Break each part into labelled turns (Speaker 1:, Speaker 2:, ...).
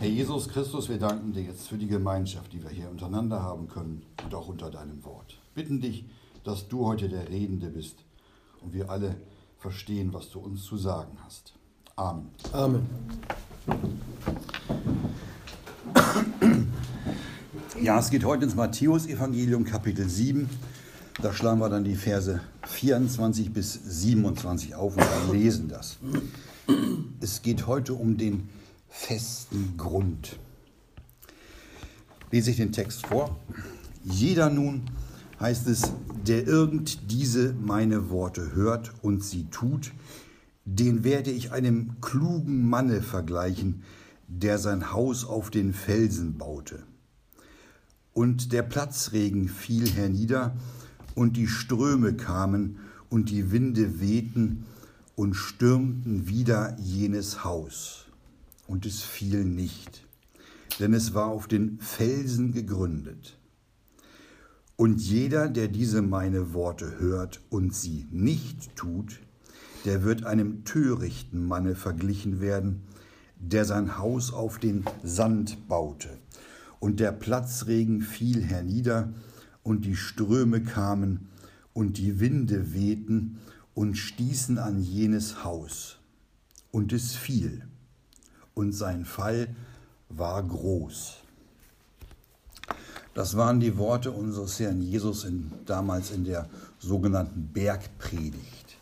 Speaker 1: Herr Jesus Christus, wir danken dir jetzt für die Gemeinschaft, die wir hier untereinander haben können und auch unter deinem Wort. Bitten dich, dass du heute der Redende bist und wir alle verstehen, was du uns zu sagen hast. Amen.
Speaker 2: Amen.
Speaker 1: Ja, es geht heute ins Matthäus-Evangelium, Kapitel 7. Da schlagen wir dann die Verse 24 bis 27 auf und lesen das. Es geht heute um den festen Grund. Lese ich den Text vor. Jeder nun, heißt es, der irgend diese meine Worte hört und sie tut, den werde ich einem klugen Manne vergleichen, der sein Haus auf den Felsen baute. Und der Platzregen fiel hernieder, und die Ströme kamen, und die Winde wehten und stürmten wieder jenes Haus. Und es fiel nicht, denn es war auf den Felsen gegründet. Und jeder, der diese meine Worte hört und sie nicht tut, der wird einem törichten Manne verglichen werden, der sein Haus auf den Sand baute. Und der Platzregen fiel hernieder, und die Ströme kamen, und die Winde wehten und stießen an jenes Haus. Und es fiel, und sein Fall war groß. Das waren die Worte unseres Herrn Jesus in, damals in der sogenannten Bergpredigt.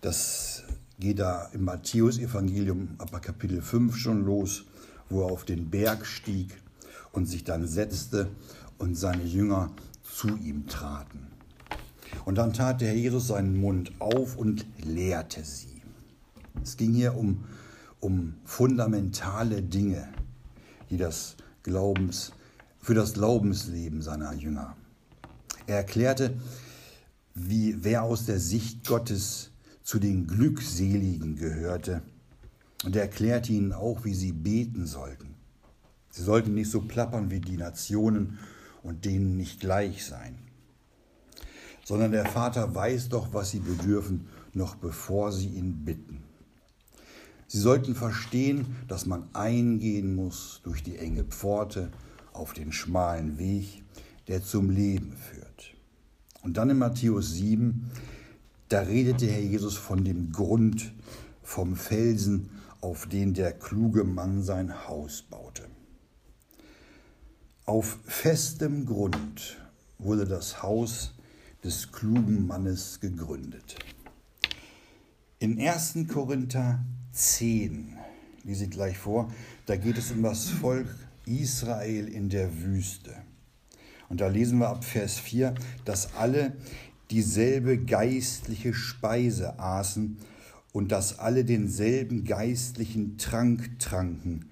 Speaker 1: Das geht da im Matthäusevangelium ab Kapitel 5 schon los, wo er auf den Berg stieg und sich dann setzte und seine Jünger zu ihm traten. Und dann tat der Herr Jesus seinen Mund auf und lehrte sie. Es ging hier um, um fundamentale Dinge, die das Glaubens für das Glaubensleben seiner Jünger. Er erklärte, wie wer aus der Sicht Gottes zu den Glückseligen gehörte. Und er erklärte ihnen auch, wie sie beten sollten. Sie sollten nicht so plappern wie die Nationen und denen nicht gleich sein, sondern der Vater weiß doch, was sie bedürfen, noch bevor sie ihn bitten. Sie sollten verstehen, dass man eingehen muss durch die enge Pforte, auf den schmalen Weg, der zum Leben führt. Und dann in Matthäus 7, da redete Herr Jesus von dem Grund, vom Felsen, auf den der kluge Mann sein Haus baute. Auf festem Grund wurde das Haus des klugen Mannes gegründet. In 1. Korinther 10, lese ich gleich vor, da geht es um das Volk Israel in der Wüste. Und da lesen wir ab Vers 4, dass alle dieselbe geistliche Speise aßen und dass alle denselben geistlichen Trank tranken,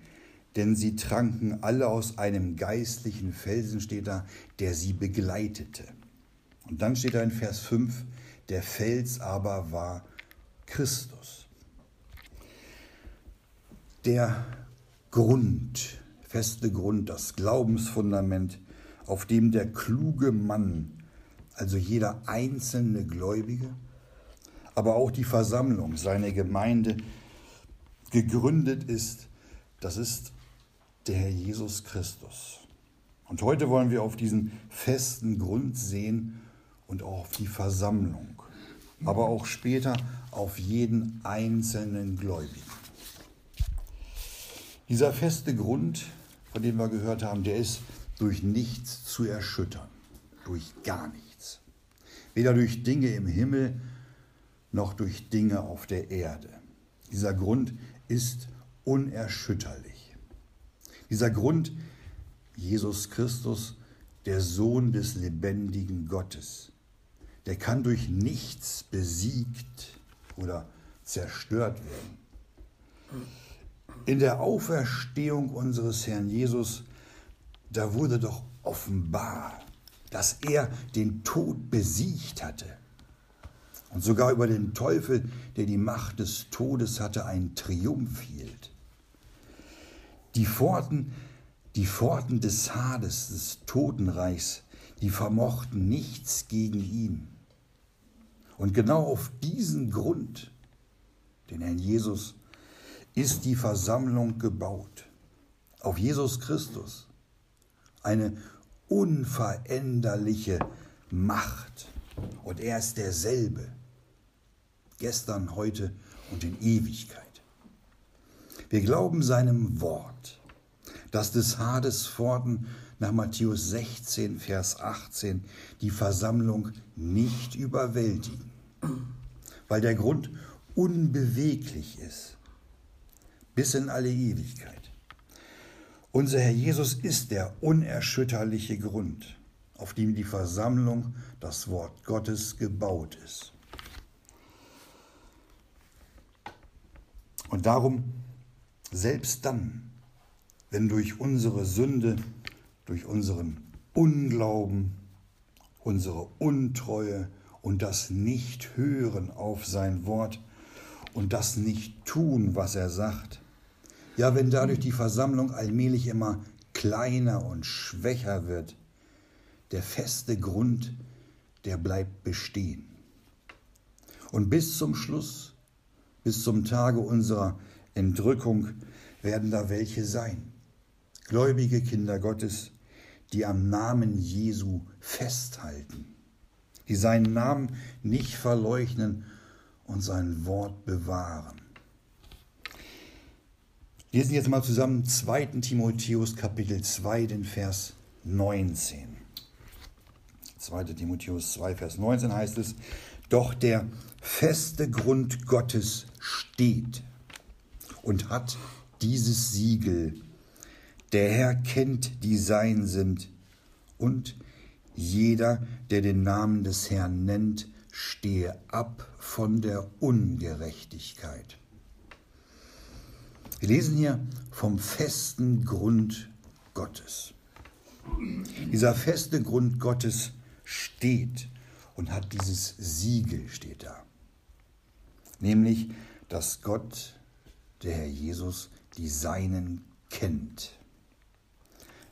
Speaker 1: denn sie tranken alle aus einem geistlichen Felsen, steht da, der sie begleitete. Und dann steht da in Vers 5, der Fels aber war Christus. Der Grund feste Grund, das Glaubensfundament, auf dem der kluge Mann, also jeder einzelne Gläubige, aber auch die Versammlung, seine Gemeinde, gegründet ist, das ist der Herr Jesus Christus. Und heute wollen wir auf diesen festen Grund sehen und auch auf die Versammlung, aber auch später auf jeden einzelnen Gläubigen. Dieser feste Grund von dem wir gehört haben, der ist durch nichts zu erschüttern, durch gar nichts. Weder durch Dinge im Himmel noch durch Dinge auf der Erde. Dieser Grund ist unerschütterlich. Dieser Grund, Jesus Christus, der Sohn des lebendigen Gottes, der kann durch nichts besiegt oder zerstört werden. In der Auferstehung unseres Herrn Jesus, da wurde doch offenbar, dass er den Tod besiegt hatte. Und sogar über den Teufel, der die Macht des Todes hatte, ein Triumph hielt. Die Pforten, die Pforten des Hades, des Totenreichs, die vermochten nichts gegen ihn. Und genau auf diesen Grund, den Herrn Jesus ist die Versammlung gebaut. auf Jesus Christus, eine unveränderliche Macht. Und er ist derselbe, gestern, heute und in Ewigkeit. Wir glauben seinem Wort, dass des Hades Pforten nach Matthäus 16, Vers 18 die Versammlung nicht überwältigen, weil der Grund unbeweglich ist, bis in alle Ewigkeit. Unser Herr Jesus ist der unerschütterliche Grund, auf dem die Versammlung, das Wort Gottes, gebaut ist. Und darum, selbst dann, wenn durch unsere Sünde durch unseren Unglauben, unsere Untreue und das Nicht-Hören auf sein Wort und das Nicht-Tun, was er sagt. Ja, wenn dadurch die Versammlung allmählich immer kleiner und schwächer wird, der feste Grund, der bleibt bestehen. Und bis zum Schluss, bis zum Tage unserer Entrückung, werden da welche sein. Gläubige Kinder Gottes, die am Namen Jesu festhalten, die seinen Namen nicht verleugnen und sein Wort bewahren. Wir lesen jetzt mal zusammen 2. Timotheus Kapitel 2, den Vers 19. 2. Timotheus 2, Vers 19 heißt es, doch der feste Grund Gottes steht und hat dieses Siegel der Herr kennt, die sein sind, und jeder, der den Namen des Herrn nennt, stehe ab von der Ungerechtigkeit. Wir lesen hier vom festen Grund Gottes. Dieser feste Grund Gottes steht und hat dieses Siegel, steht da. Nämlich, dass Gott, der Herr Jesus, die Seinen kennt.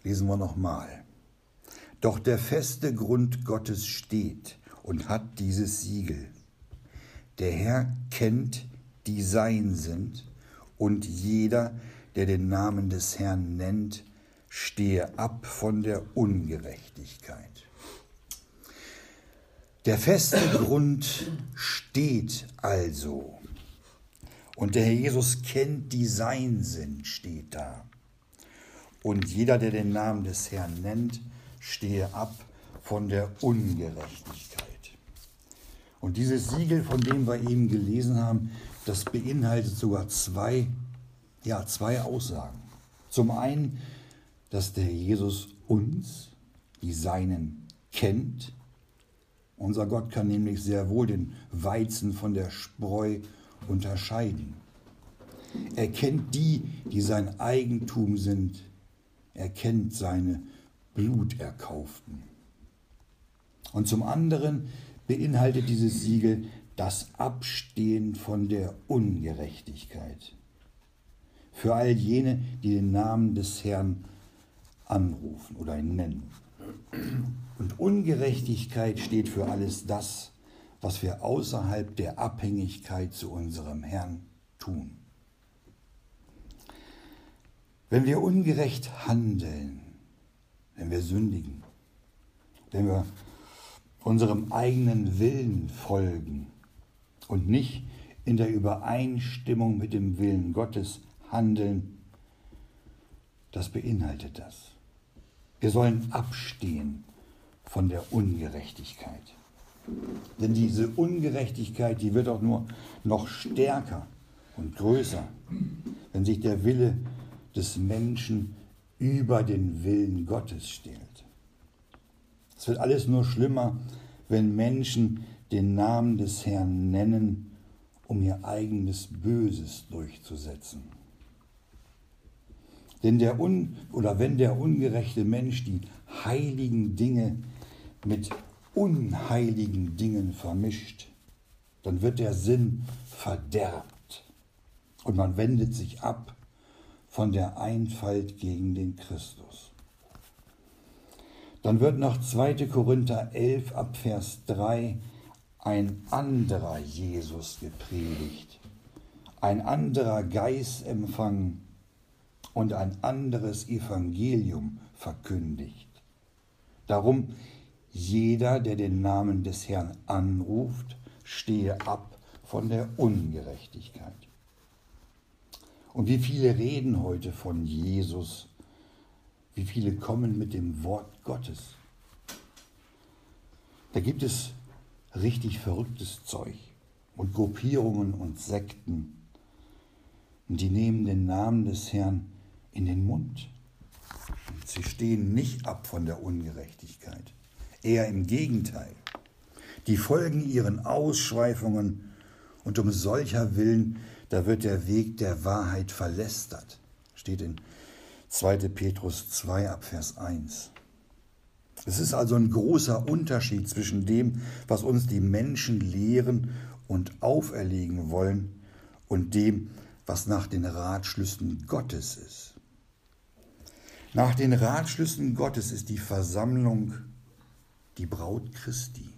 Speaker 1: Lesen wir nochmal. Doch der feste Grund Gottes steht und hat dieses Siegel. Der Herr kennt, die sein sind, und jeder, der den Namen des Herrn nennt, stehe ab von der Ungerechtigkeit. Der feste Grund steht also. Und der Herr Jesus kennt, die sein sind, steht da. Und jeder, der den Namen des Herrn nennt, stehe ab von der Ungerechtigkeit. Und dieses Siegel, von dem wir eben gelesen haben, das beinhaltet sogar zwei, ja, zwei Aussagen. Zum einen, dass der Jesus uns, die Seinen, kennt. Unser Gott kann nämlich sehr wohl den Weizen von der Spreu unterscheiden. Er kennt die, die sein Eigentum sind, er kennt seine Bluterkauften. Und zum anderen beinhaltet dieses Siegel das Abstehen von der Ungerechtigkeit. Für all jene, die den Namen des Herrn anrufen oder ihn nennen. Und Ungerechtigkeit steht für alles das, was wir außerhalb der Abhängigkeit zu unserem Herrn tun. Wenn wir ungerecht handeln, wenn wir sündigen, wenn wir unserem eigenen Willen folgen und nicht in der Übereinstimmung mit dem Willen Gottes handeln, das beinhaltet das. Wir sollen abstehen von der Ungerechtigkeit. Denn diese Ungerechtigkeit, die wird auch nur noch stärker und größer, wenn sich der Wille des Menschen über den Willen Gottes stellt. Es wird alles nur schlimmer, wenn Menschen den Namen des Herrn nennen, um ihr eigenes Böses durchzusetzen. Denn der un oder wenn der ungerechte Mensch die heiligen Dinge mit unheiligen Dingen vermischt, dann wird der Sinn verderbt und man wendet sich ab von der Einfalt gegen den Christus. Dann wird nach 2. Korinther 11 ab Vers 3 ein anderer Jesus gepredigt, ein anderer Geist empfangen und ein anderes Evangelium verkündigt. Darum, jeder, der den Namen des Herrn anruft, stehe ab von der Ungerechtigkeit. Und wie viele reden heute von Jesus? Wie viele kommen mit dem Wort Gottes? Da gibt es richtig verrücktes Zeug und Gruppierungen und Sekten. Und die nehmen den Namen des Herrn in den Mund. Und sie stehen nicht ab von der Ungerechtigkeit. Eher im Gegenteil. Die folgen ihren Ausschweifungen und um solcher Willen, da wird der Weg der Wahrheit verlästert. Steht in 2. Petrus 2 ab Vers 1. Es ist also ein großer Unterschied zwischen dem, was uns die Menschen lehren und auferlegen wollen, und dem, was nach den Ratschlüssen Gottes ist. Nach den Ratschlüssen Gottes ist die Versammlung die Braut Christi.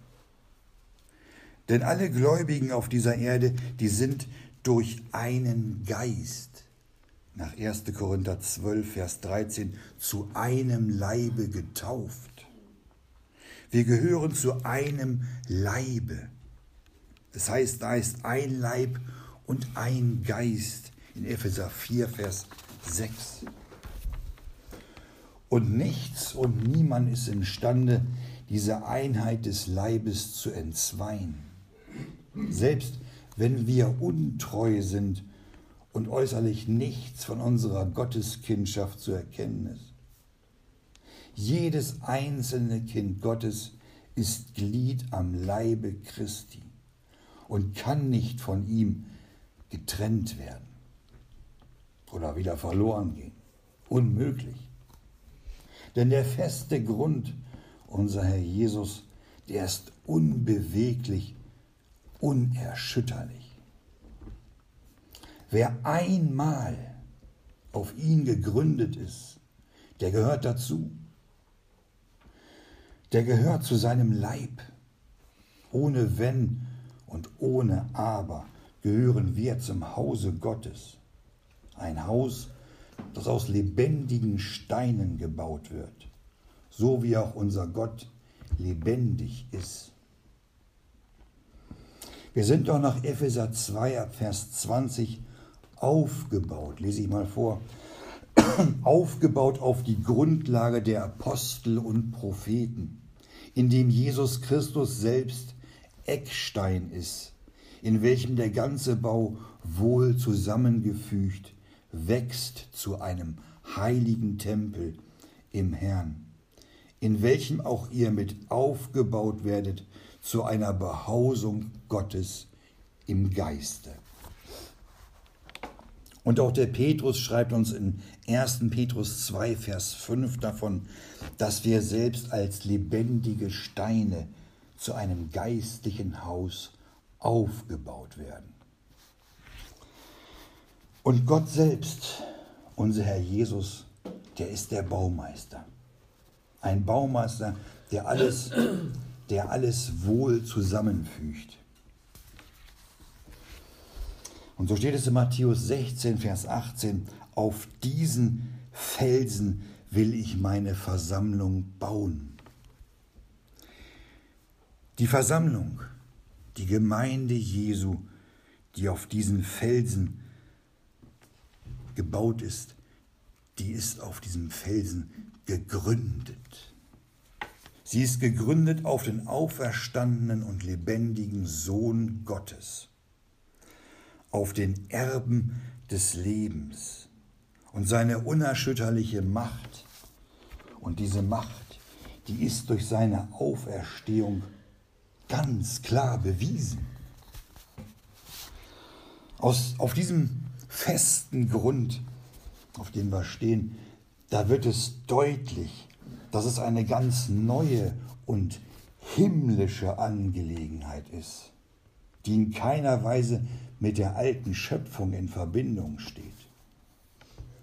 Speaker 1: Denn alle Gläubigen auf dieser Erde, die sind durch einen Geist, nach 1. Korinther 12, Vers 13, zu einem Leibe getauft. Wir gehören zu einem Leibe. Das heißt, da ist ein Leib und ein Geist in Epheser 4, Vers 6. Und nichts und niemand ist imstande, diese Einheit des Leibes zu entzweien. Selbst wenn wir untreu sind und äußerlich nichts von unserer Gotteskindschaft zu erkennen ist. Jedes einzelne Kind Gottes ist Glied am Leibe Christi und kann nicht von ihm getrennt werden oder wieder verloren gehen. Unmöglich. Denn der feste Grund, unser Herr Jesus, der ist unbeweglich, unerschütterlich. Wer einmal auf ihn gegründet ist, der gehört dazu der gehört zu seinem Leib. Ohne Wenn und ohne Aber gehören wir zum Hause Gottes. Ein Haus, das aus lebendigen Steinen gebaut wird, so wie auch unser Gott lebendig ist. Wir sind doch nach Epheser 2 Vers 20 aufgebaut, lese ich mal vor, aufgebaut auf die Grundlage der Apostel und Propheten in dem Jesus Christus selbst Eckstein ist, in welchem der ganze Bau wohl zusammengefügt wächst zu einem heiligen Tempel im Herrn, in welchem auch ihr mit aufgebaut werdet zu einer Behausung Gottes im Geiste. Und auch der Petrus schreibt uns in 1. Petrus 2, Vers 5 davon, dass wir selbst als lebendige Steine zu einem geistlichen Haus aufgebaut werden. Und Gott selbst, unser Herr Jesus, der ist der Baumeister. Ein Baumeister, der alles, der alles wohl zusammenfügt. Und so steht es in Matthäus 16, Vers 18, auf diesen Felsen will ich meine Versammlung bauen. Die Versammlung, die Gemeinde Jesu, die auf diesen Felsen gebaut ist, die ist auf diesem Felsen gegründet. Sie ist gegründet auf den auferstandenen und lebendigen Sohn Gottes auf den Erben des Lebens und seine unerschütterliche Macht. Und diese Macht, die ist durch seine Auferstehung ganz klar bewiesen. Aus, auf diesem festen Grund, auf dem wir stehen, da wird es deutlich, dass es eine ganz neue und himmlische Angelegenheit ist, die in keiner Weise mit der alten Schöpfung in Verbindung steht.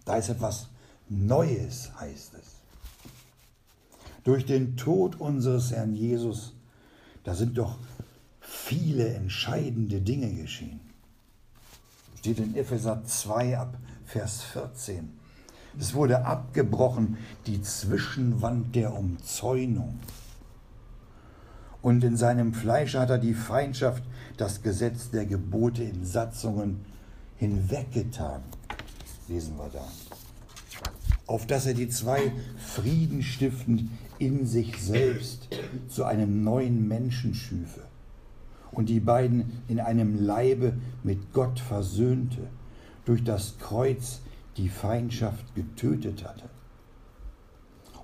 Speaker 1: Da ist etwas Neues, heißt es. Durch den Tod unseres Herrn Jesus, da sind doch viele entscheidende Dinge geschehen. Steht in Epheser 2 ab Vers 14. Es wurde abgebrochen die Zwischenwand der Umzäunung. Und in seinem Fleisch hat er die Feindschaft, das Gesetz der Gebote in Satzungen hinweggetan. Lesen wir da. Auf dass er die zwei Frieden stiftend in sich selbst zu einem neuen Menschen schüfe und die beiden in einem Leibe mit Gott versöhnte, durch das Kreuz die Feindschaft getötet hatte.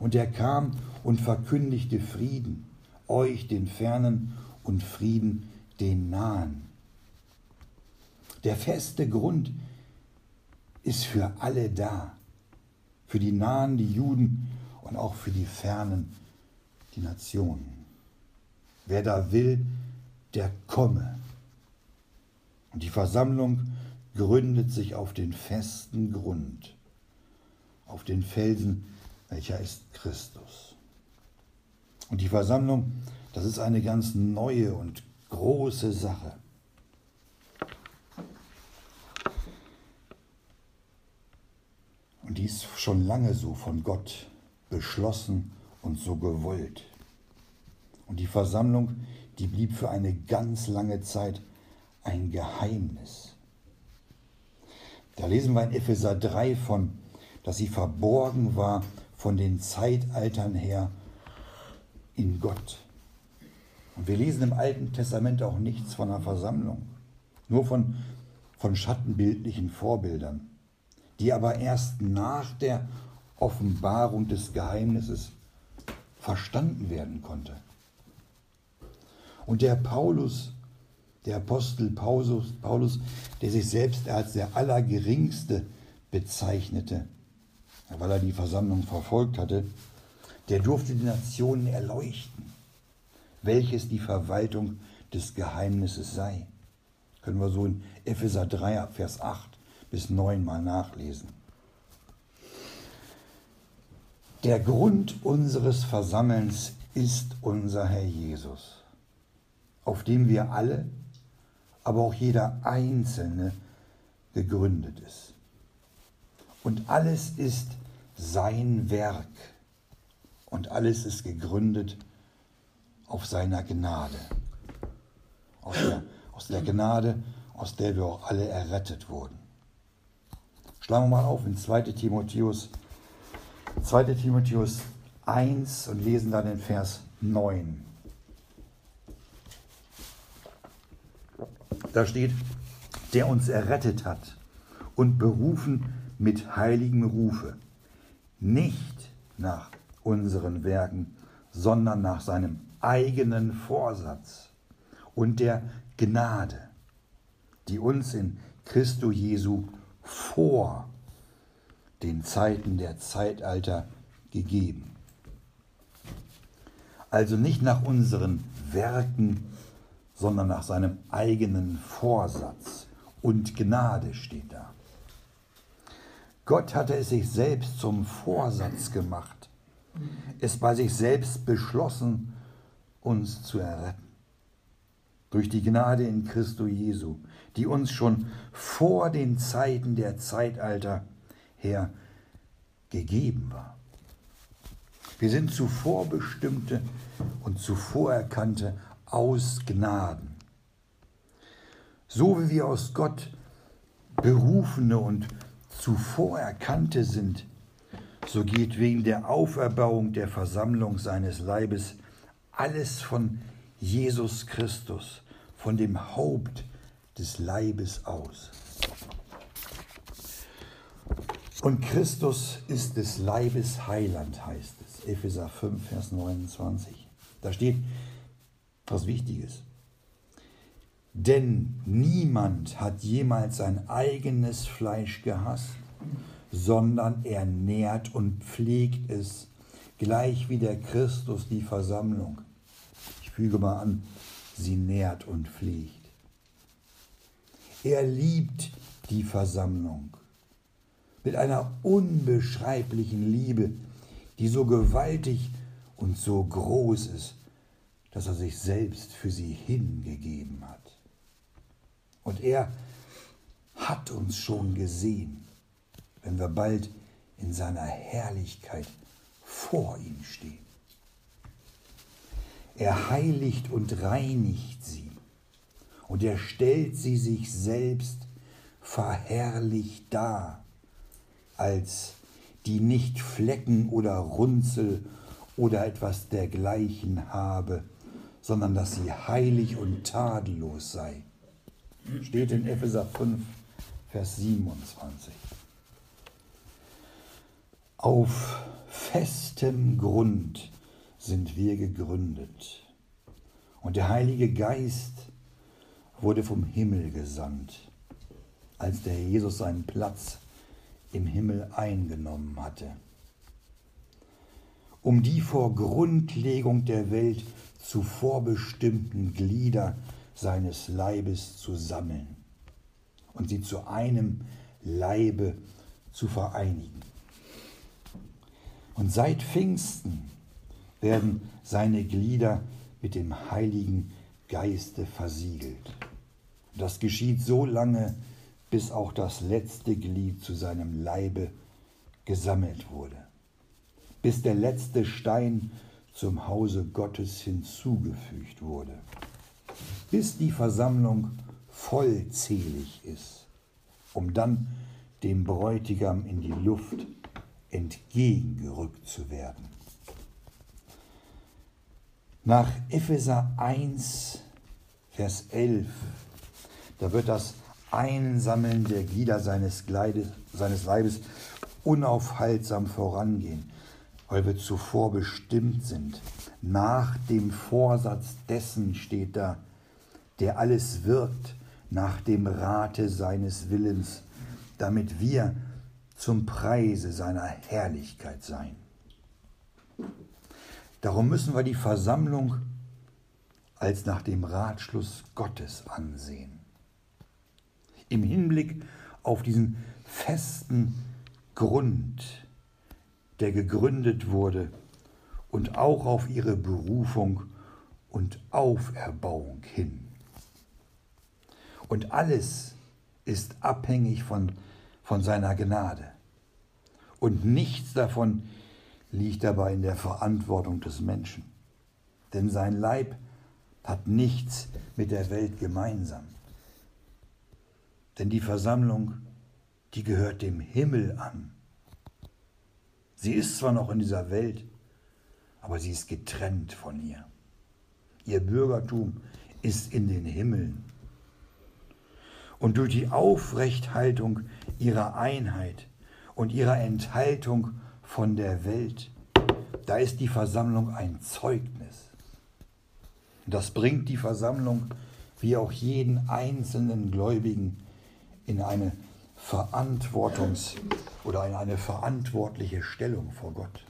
Speaker 1: Und er kam und verkündigte Frieden, euch den Fernen und Frieden den Nahen. Der feste Grund ist für alle da, für die Nahen, die Juden und auch für die Fernen, die Nationen. Wer da will, der komme. Und die Versammlung gründet sich auf den festen Grund, auf den Felsen, welcher ist Christus. Und die Versammlung, das ist eine ganz neue und große Sache. Und die ist schon lange so von Gott beschlossen und so gewollt. Und die Versammlung, die blieb für eine ganz lange Zeit ein Geheimnis. Da lesen wir in Epheser 3 von, dass sie verborgen war von den Zeitaltern her in Gott. Und wir lesen im Alten Testament auch nichts von einer Versammlung, nur von, von schattenbildlichen Vorbildern, die aber erst nach der Offenbarung des Geheimnisses verstanden werden konnte. Und der Paulus, der Apostel Paulus, Paulus, der sich selbst als der Allergeringste bezeichnete, weil er die Versammlung verfolgt hatte, der durfte die Nationen erleuchten, welches die Verwaltung des Geheimnisses sei. Können wir so in Epheser 3, Vers 8 bis 9 mal nachlesen. Der Grund unseres Versammelns ist unser Herr Jesus auf dem wir alle, aber auch jeder Einzelne gegründet ist. Und alles ist sein Werk und alles ist gegründet auf seiner Gnade. Aus der, aus der Gnade, aus der wir auch alle errettet wurden. Schlagen wir mal auf in 2 Timotheus, 2 Timotheus 1 und lesen dann den Vers 9. Da steht, der uns errettet hat und berufen mit heiligem Rufe, nicht nach unseren Werken, sondern nach seinem eigenen Vorsatz und der Gnade, die uns in Christo Jesu vor den Zeiten der Zeitalter gegeben. Also nicht nach unseren Werken, sondern nach seinem eigenen Vorsatz und Gnade steht da. Gott hatte es sich selbst zum Vorsatz gemacht, es bei sich selbst beschlossen, uns zu erretten. Durch die Gnade in Christo Jesu, die uns schon vor den Zeiten der Zeitalter her gegeben war. Wir sind zuvor bestimmte und zuvor erkannte aus Gnaden. So wie wir aus Gott berufene und zuvor erkannte sind, so geht wegen der Auferbauung der Versammlung seines Leibes alles von Jesus Christus, von dem Haupt des Leibes aus. Und Christus ist des Leibes Heiland, heißt es. Epheser 5, Vers 29. Da steht, was Wichtiges. Denn niemand hat jemals sein eigenes Fleisch gehasst, sondern er nährt und pflegt es, gleich wie der Christus die Versammlung. Ich füge mal an, sie nährt und pflegt. Er liebt die Versammlung mit einer unbeschreiblichen Liebe, die so gewaltig und so groß ist, dass er sich selbst für sie hingegeben hat. Und er hat uns schon gesehen, wenn wir bald in seiner Herrlichkeit vor ihm stehen. Er heiligt und reinigt sie und er stellt sie sich selbst verherrlicht dar, als die nicht Flecken oder Runzel oder etwas dergleichen habe, sondern dass sie heilig und tadellos sei. Steht in Epheser 5, Vers 27. Auf festem Grund sind wir gegründet. Und der Heilige Geist wurde vom Himmel gesandt, als der Jesus seinen Platz im Himmel eingenommen hatte, um die vor Grundlegung der Welt zuvor bestimmten Glieder seines Leibes zu sammeln und sie zu einem Leibe zu vereinigen. Und seit Pfingsten werden seine Glieder mit dem Heiligen Geiste versiegelt. Das geschieht so lange, bis auch das letzte Glied zu seinem Leibe gesammelt wurde, bis der letzte Stein zum Hause Gottes hinzugefügt wurde, bis die Versammlung vollzählig ist, um dann dem Bräutigam in die Luft entgegengerückt zu werden. Nach Epheser 1, Vers 11, da wird das Einsammeln der Glieder seines, Gleides, seines Leibes unaufhaltsam vorangehen, weil wir zuvor bestimmt sind. Nach dem Vorsatz dessen steht da, der alles wirkt nach dem Rate seines Willens, damit wir zum Preise seiner Herrlichkeit sein. Darum müssen wir die Versammlung als nach dem Ratschluss Gottes ansehen. Im Hinblick auf diesen festen Grund, der gegründet wurde und auch auf ihre Berufung und Auferbauung hin. Und alles ist abhängig von, von seiner Gnade. Und nichts davon liegt dabei in der Verantwortung des Menschen. Denn sein Leib hat nichts mit der Welt gemeinsam. Denn die Versammlung, die gehört dem Himmel an. Sie ist zwar noch in dieser Welt, aber sie ist getrennt von ihr. Ihr Bürgertum ist in den Himmeln und durch die Aufrechthaltung ihrer Einheit und ihrer Enthaltung von der Welt, da ist die Versammlung ein Zeugnis. Das bringt die Versammlung wie auch jeden einzelnen Gläubigen in eine Verantwortungs- oder in eine verantwortliche Stellung vor Gott.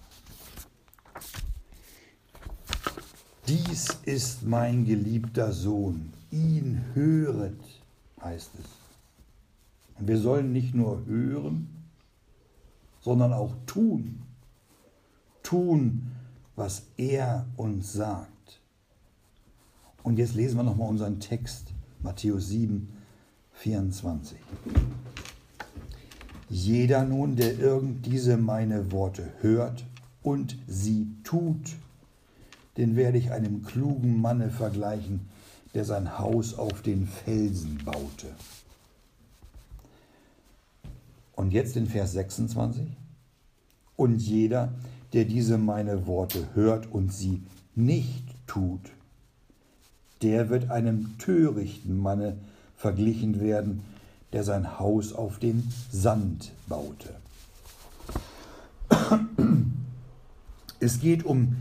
Speaker 1: Dies ist mein geliebter Sohn, ihn höret heißt es. Wir sollen nicht nur hören, sondern auch tun. Tun, was er uns sagt. Und jetzt lesen wir nochmal unseren Text, Matthäus 7, 24. Jeder nun, der irgend diese meine Worte hört und sie tut, den werde ich einem klugen Manne vergleichen, der sein Haus auf den Felsen baute. Und jetzt in Vers 26. Und jeder, der diese meine Worte hört und sie nicht tut, der wird einem törichten Manne verglichen werden, der sein Haus auf den Sand baute. Es geht um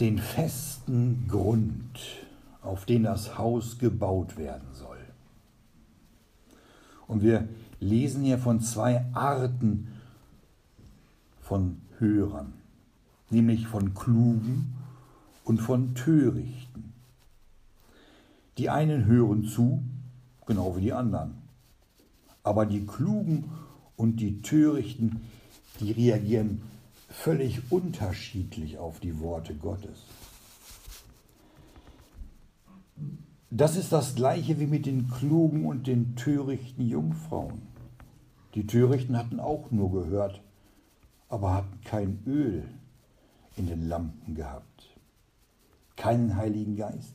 Speaker 1: den festen Grund, auf den das Haus gebaut werden soll. Und wir lesen hier von zwei Arten von Hörern, nämlich von Klugen und von Törichten. Die einen hören zu, genau wie die anderen. Aber die Klugen und die Törichten, die reagieren völlig unterschiedlich auf die Worte Gottes. Das ist das gleiche wie mit den klugen und den törichten Jungfrauen. Die Törichten hatten auch nur gehört, aber hatten kein Öl in den Lampen gehabt, keinen Heiligen Geist,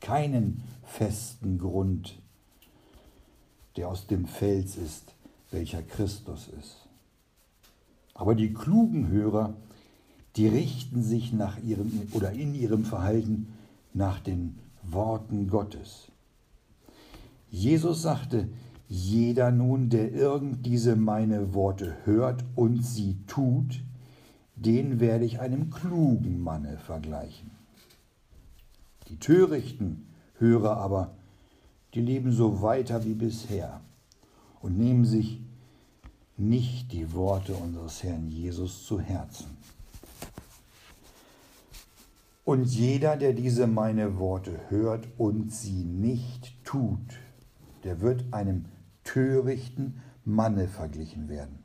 Speaker 1: keinen festen Grund, der aus dem Fels ist, welcher Christus ist. Aber die klugen Hörer, die richten sich nach ihrem oder in ihrem Verhalten nach den Worten Gottes. Jesus sagte, jeder nun, der irgend diese meine Worte hört und sie tut, den werde ich einem klugen Manne vergleichen. Die törichten Hörer aber, die leben so weiter wie bisher und nehmen sich nicht die Worte unseres Herrn Jesus zu Herzen. Und jeder, der diese meine Worte hört und sie nicht tut, der wird einem törichten Manne verglichen werden.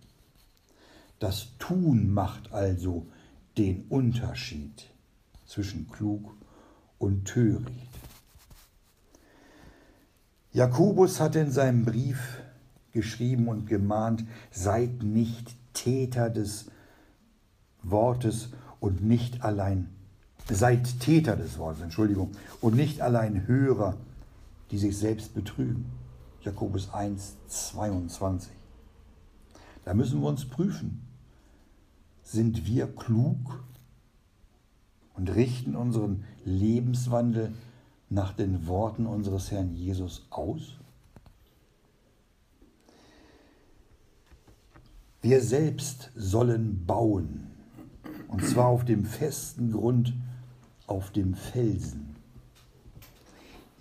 Speaker 1: Das Tun macht also den Unterschied zwischen klug und töricht. Jakobus hat in seinem Brief geschrieben und gemahnt, seid nicht Täter des Wortes und nicht allein, seid Täter des Wortes, Entschuldigung, und nicht allein Hörer, die sich selbst betrügen. Jakobus 1, 22. Da müssen wir uns prüfen. Sind wir klug und richten unseren Lebenswandel nach den Worten unseres Herrn Jesus aus? Wir selbst sollen bauen, und zwar auf dem festen Grund, auf dem Felsen.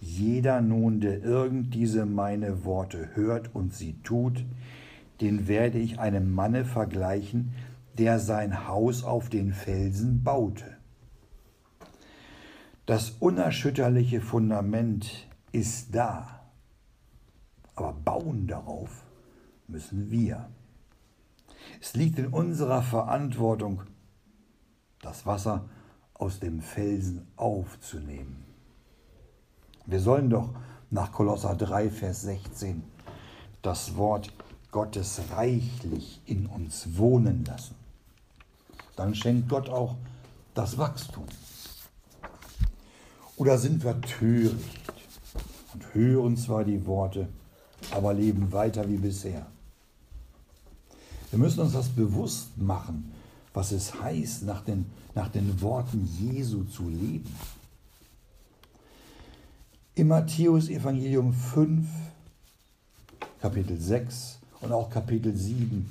Speaker 1: Jeder nun, der irgend diese meine Worte hört und sie tut, den werde ich einem Manne vergleichen, der sein Haus auf den Felsen baute. Das unerschütterliche Fundament ist da, aber bauen darauf müssen wir. Es liegt in unserer Verantwortung, das Wasser aus dem Felsen aufzunehmen. Wir sollen doch nach Kolosser 3, Vers 16 das Wort Gottes reichlich in uns wohnen lassen. Dann schenkt Gott auch das Wachstum. Oder sind wir töricht und hören zwar die Worte, aber leben weiter wie bisher? Wir müssen uns das bewusst machen, was es heißt, nach den, nach den Worten Jesu zu leben. Im Matthäus Evangelium 5, Kapitel 6 und auch Kapitel 7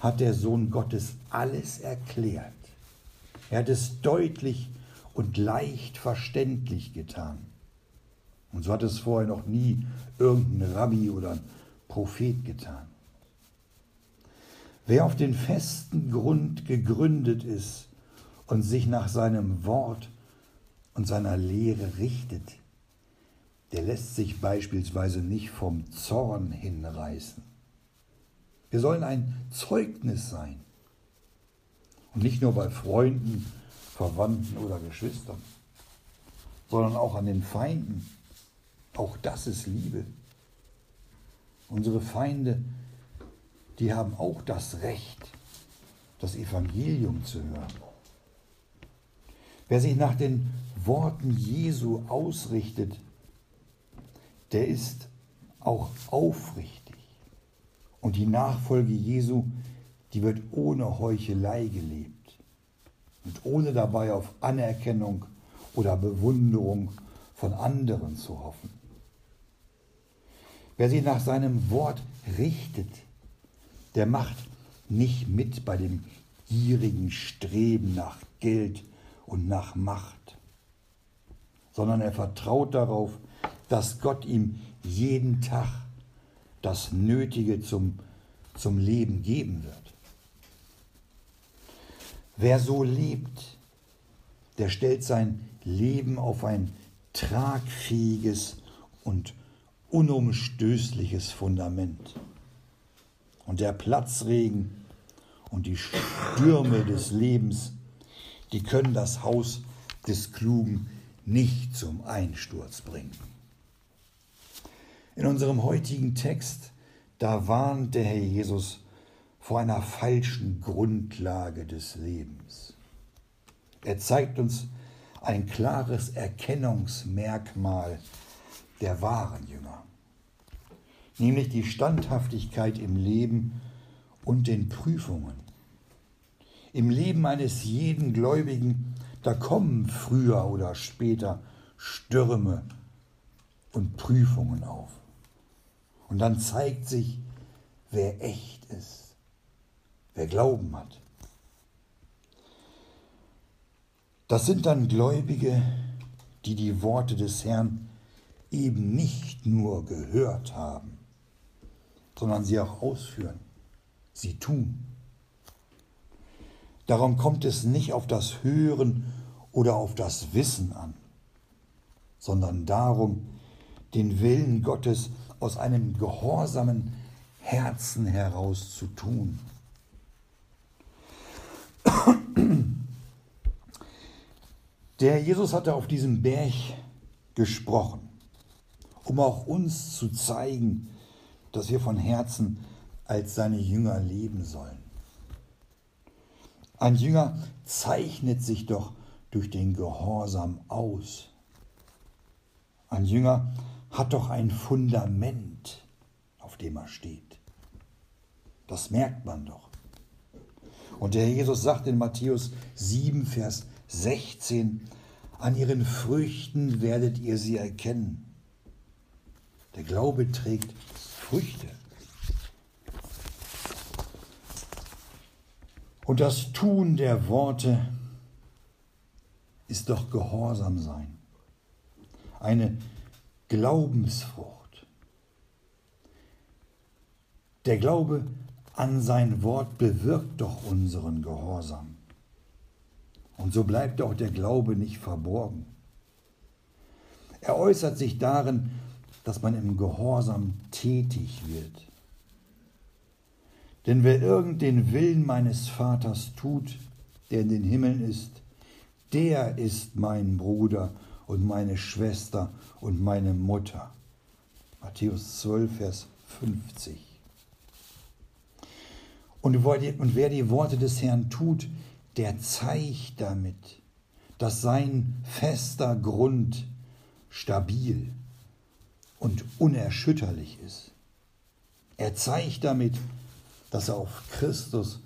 Speaker 1: hat der Sohn Gottes alles erklärt. Er hat es deutlich und leicht verständlich getan. Und so hat es vorher noch nie irgendein Rabbi oder ein Prophet getan. Wer auf den festen Grund gegründet ist und sich nach seinem Wort und seiner Lehre richtet, der lässt sich beispielsweise nicht vom Zorn hinreißen. Wir sollen ein Zeugnis sein. Und nicht nur bei Freunden, Verwandten oder Geschwistern, sondern auch an den Feinden. Auch das ist Liebe. Unsere Feinde die haben auch das Recht, das Evangelium zu hören. Wer sich nach den Worten Jesu ausrichtet, der ist auch aufrichtig. Und die Nachfolge Jesu, die wird ohne Heuchelei gelebt und ohne dabei auf Anerkennung oder Bewunderung von anderen zu hoffen. Wer sich nach seinem Wort richtet, der macht nicht mit bei dem gierigen Streben nach Geld und nach Macht, sondern er vertraut darauf, dass Gott ihm jeden Tag das Nötige zum, zum Leben geben wird. Wer so lebt, der stellt sein Leben auf ein tragfähiges und unumstößliches Fundament. Und der Platzregen und die Stürme des Lebens, die können das Haus des Klugen nicht zum Einsturz bringen. In unserem heutigen Text, da warnt der Herr Jesus vor einer falschen Grundlage des Lebens. Er zeigt uns ein klares Erkennungsmerkmal der wahren Jünger, nämlich die Standhaftigkeit im Leben und den Prüfungen. Im Leben eines jeden Gläubigen, da kommen früher oder später Stürme und Prüfungen auf. Und dann zeigt sich, wer echt ist, wer Glauben hat. Das sind dann Gläubige, die die Worte des Herrn eben nicht nur gehört haben, sondern sie auch ausführen, sie tun. Darum kommt es nicht auf das Hören oder auf das Wissen an, sondern darum, den Willen Gottes aus einem gehorsamen Herzen heraus zu tun. Der Jesus hatte auf diesem Berg gesprochen, um auch uns zu zeigen, dass wir von Herzen als seine Jünger leben sollen. Ein Jünger zeichnet sich doch durch den Gehorsam aus. Ein Jünger hat doch ein Fundament, auf dem er steht. Das merkt man doch. Und der Jesus sagt in Matthäus 7, Vers 16, an ihren Früchten werdet ihr sie erkennen. Der Glaube trägt Früchte. Und das Tun der Worte ist doch Gehorsam sein. Eine Glaubensfrucht. Der Glaube an sein Wort bewirkt doch unseren Gehorsam. Und so bleibt auch der Glaube nicht verborgen. Er äußert sich darin, dass man im Gehorsam tätig wird. Denn wer irgend den Willen meines Vaters tut, der in den Himmeln ist, der ist mein Bruder und meine Schwester und meine Mutter. Matthäus 12, Vers 50. Und wer die Worte des Herrn tut, der zeigt damit, dass sein fester Grund stabil und unerschütterlich ist. Er zeigt damit, dass er auf Christus,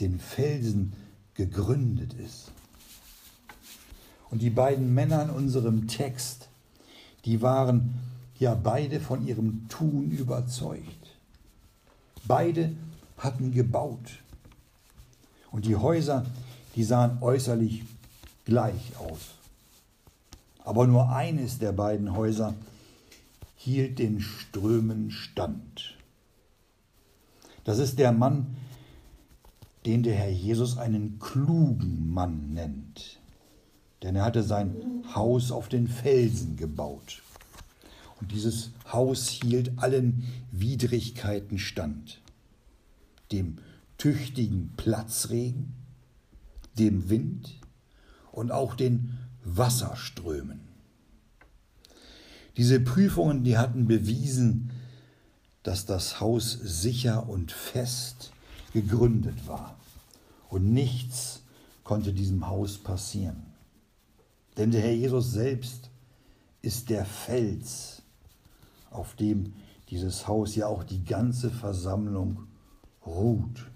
Speaker 1: den Felsen, gegründet ist. Und die beiden Männer in unserem Text, die waren ja beide von ihrem Tun überzeugt. Beide hatten gebaut. Und die Häuser, die sahen äußerlich gleich aus. Aber nur eines der beiden Häuser hielt den Strömen stand. Das ist der Mann, den der Herr Jesus einen klugen Mann nennt. Denn er hatte sein Haus auf den Felsen gebaut. Und dieses Haus hielt allen Widrigkeiten stand. Dem tüchtigen Platzregen, dem Wind und auch den Wasserströmen. Diese Prüfungen, die hatten bewiesen, dass das Haus sicher und fest gegründet war. Und nichts konnte diesem Haus passieren. Denn der Herr Jesus selbst ist der Fels, auf dem dieses Haus ja auch die ganze Versammlung ruht.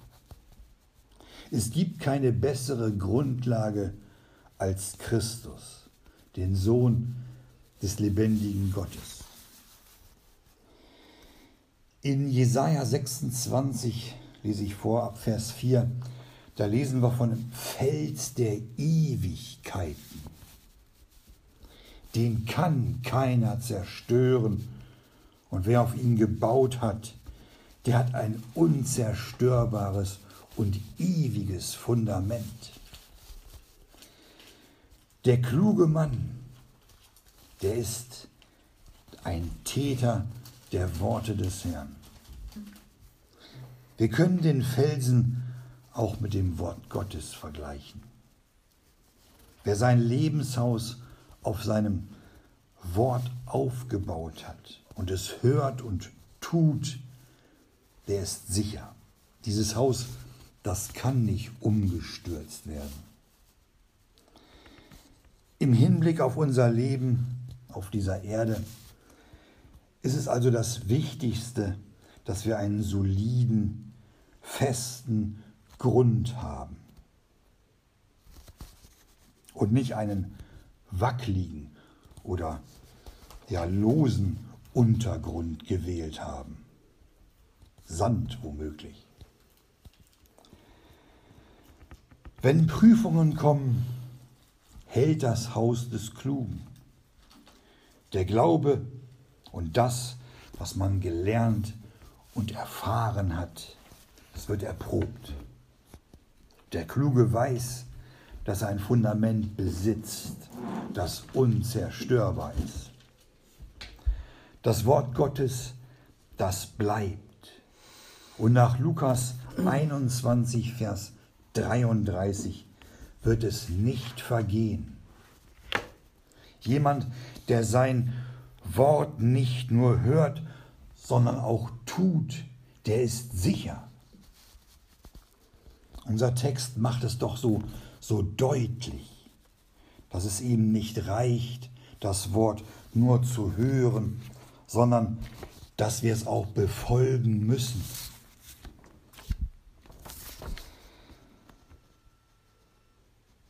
Speaker 1: Es gibt keine bessere Grundlage als Christus, den Sohn des lebendigen Gottes. In Jesaja 26 lese ich vor, ab Vers 4, da lesen wir von dem Fels der Ewigkeiten. Den kann keiner zerstören. Und wer auf ihn gebaut hat, der hat ein unzerstörbares und ewiges Fundament. Der kluge Mann, der ist ein Täter der Worte des Herrn. Wir können den Felsen auch mit dem Wort Gottes vergleichen. Wer sein Lebenshaus auf seinem Wort aufgebaut hat und es hört und tut, der ist sicher Dieses Haus, das kann nicht umgestürzt werden. Im Hinblick auf unser Leben auf dieser Erde ist es also das Wichtigste, dass wir einen soliden, festen Grund haben und nicht einen wackeligen oder ja losen Untergrund gewählt haben. Sand womöglich. Wenn Prüfungen kommen, hält das Haus des Klugen. Der Glaube und das, was man gelernt und erfahren hat, das wird erprobt. Der Kluge weiß, dass er ein Fundament besitzt, das unzerstörbar ist. Das Wort Gottes, das bleibt. Und nach Lukas 21, Vers 33 wird es nicht vergehen. Jemand, der sein Wort nicht nur hört, sondern auch tut, der ist sicher. Unser Text macht es doch so, so deutlich, dass es ihm nicht reicht, das Wort nur zu hören, sondern dass wir es auch befolgen müssen.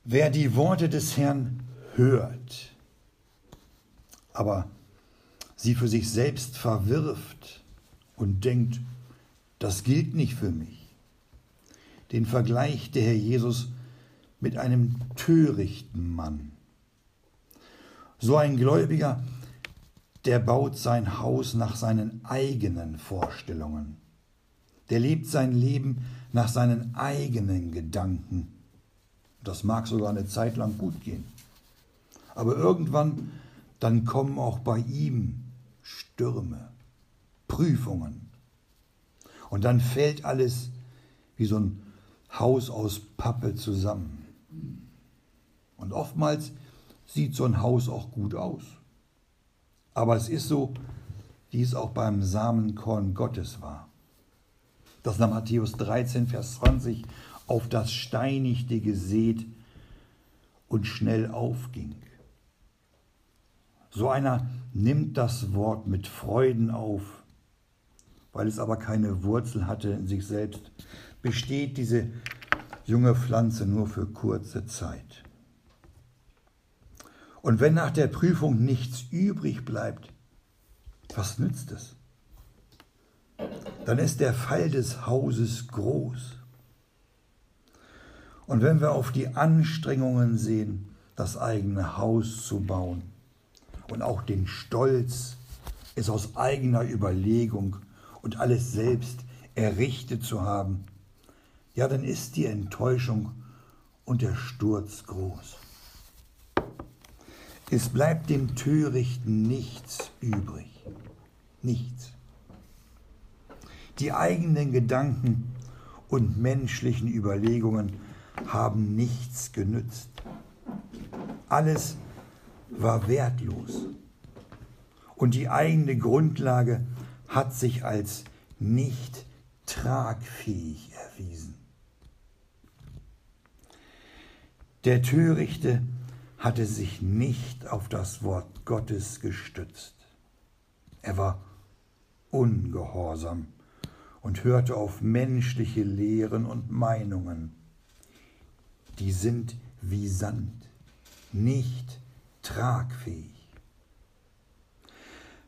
Speaker 1: Wer die Worte des Herrn hört, aber sie für sich selbst verwirft und denkt, das gilt nicht für mich, den vergleicht der Herr Jesus mit einem törichten Mann. So ein Gläubiger, der baut sein Haus nach seinen eigenen Vorstellungen. Der lebt sein Leben nach seinen eigenen Gedanken. Das mag sogar eine Zeit lang gut gehen. Aber irgendwann, dann kommen auch bei ihm Stürme, Prüfungen. Und dann fällt alles wie so ein Haus aus Pappe zusammen. Und oftmals sieht so ein Haus auch gut aus. Aber es ist so, wie es auch beim Samenkorn Gottes war. Das nach Matthäus 13, Vers 20 auf das Steinigte gesät und schnell aufging. So einer nimmt das Wort mit Freuden auf, weil es aber keine Wurzel hatte in sich selbst, besteht diese junge Pflanze nur für kurze Zeit. Und wenn nach der Prüfung nichts übrig bleibt, was nützt es? Dann ist der Fall des Hauses groß. Und wenn wir auf die Anstrengungen sehen, das eigene Haus zu bauen und auch den Stolz, es aus eigener Überlegung und alles selbst errichtet zu haben, ja, dann ist die Enttäuschung und der Sturz groß. Es bleibt dem Törichten nichts übrig. Nichts. Die eigenen Gedanken und menschlichen Überlegungen haben nichts genützt. Alles war wertlos. Und die eigene Grundlage hat sich als nicht tragfähig erwiesen. Der Törichte hatte sich nicht auf das Wort Gottes gestützt. Er war ungehorsam und hörte auf menschliche Lehren und Meinungen. Die sind wie Sand, nicht tragfähig.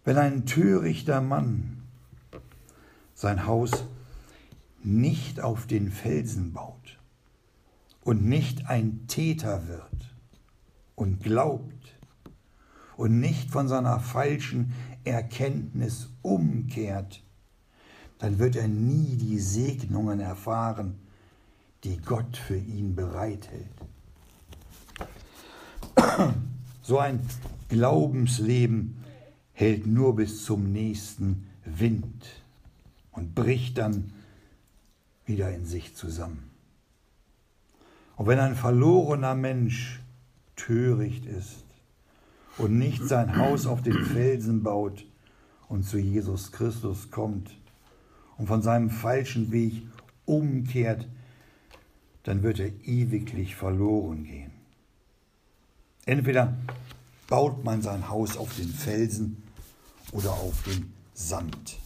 Speaker 1: Wenn ein törichter Mann sein Haus nicht auf den Felsen baut und nicht ein Täter wird, und glaubt und nicht von seiner falschen Erkenntnis umkehrt, dann wird er nie die Segnungen erfahren, die Gott für ihn bereithält. So ein Glaubensleben hält nur bis zum nächsten Wind und bricht dann wieder in sich zusammen. Und wenn ein verlorener Mensch töricht ist und nicht sein Haus auf den Felsen baut und zu Jesus Christus kommt und von seinem falschen Weg umkehrt, dann wird er ewiglich verloren gehen. Entweder baut man sein Haus auf den Felsen oder auf den Sand.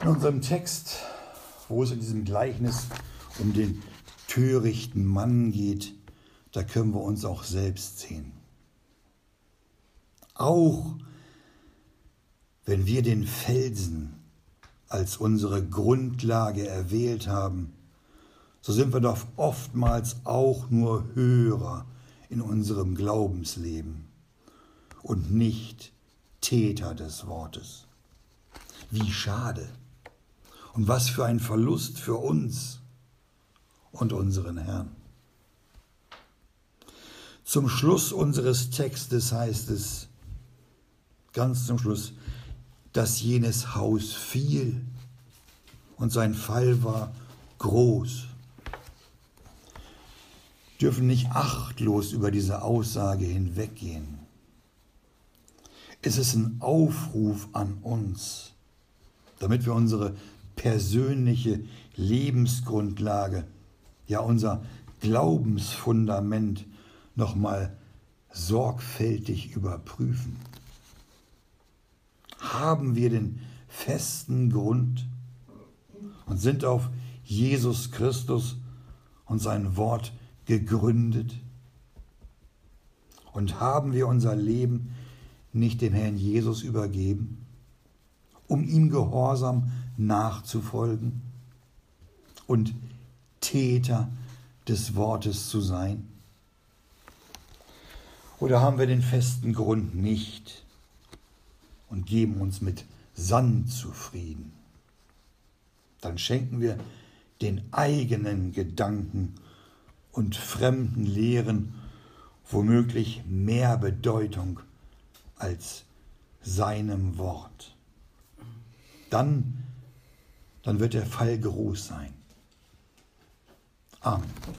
Speaker 1: In unserem Text, wo es in diesem Gleichnis um den törichten Mann geht, da können wir uns auch selbst sehen. Auch wenn wir den Felsen als unsere Grundlage erwählt haben, so sind wir doch oftmals auch nur Hörer in unserem Glaubensleben und nicht Täter des Wortes. Wie schade und was für ein Verlust für uns und unseren Herrn. Zum Schluss unseres Textes heißt es, ganz zum Schluss, dass jenes Haus fiel und sein Fall war groß. Dürfen nicht achtlos über diese Aussage hinweggehen. Es ist ein Aufruf an uns, damit wir unsere persönliche Lebensgrundlage, ja unser Glaubensfundament nochmal sorgfältig überprüfen haben wir den festen Grund und sind auf Jesus Christus und sein Wort gegründet? Und haben wir unser Leben nicht dem Herrn Jesus übergeben, um ihm gehorsam nachzufolgen und Täter des Wortes zu sein? Oder haben wir den festen Grund nicht? und geben uns mit Sand zufrieden. Dann schenken wir den eigenen Gedanken und fremden Lehren womöglich mehr Bedeutung als seinem Wort. Dann, dann wird der Fall groß sein. Amen.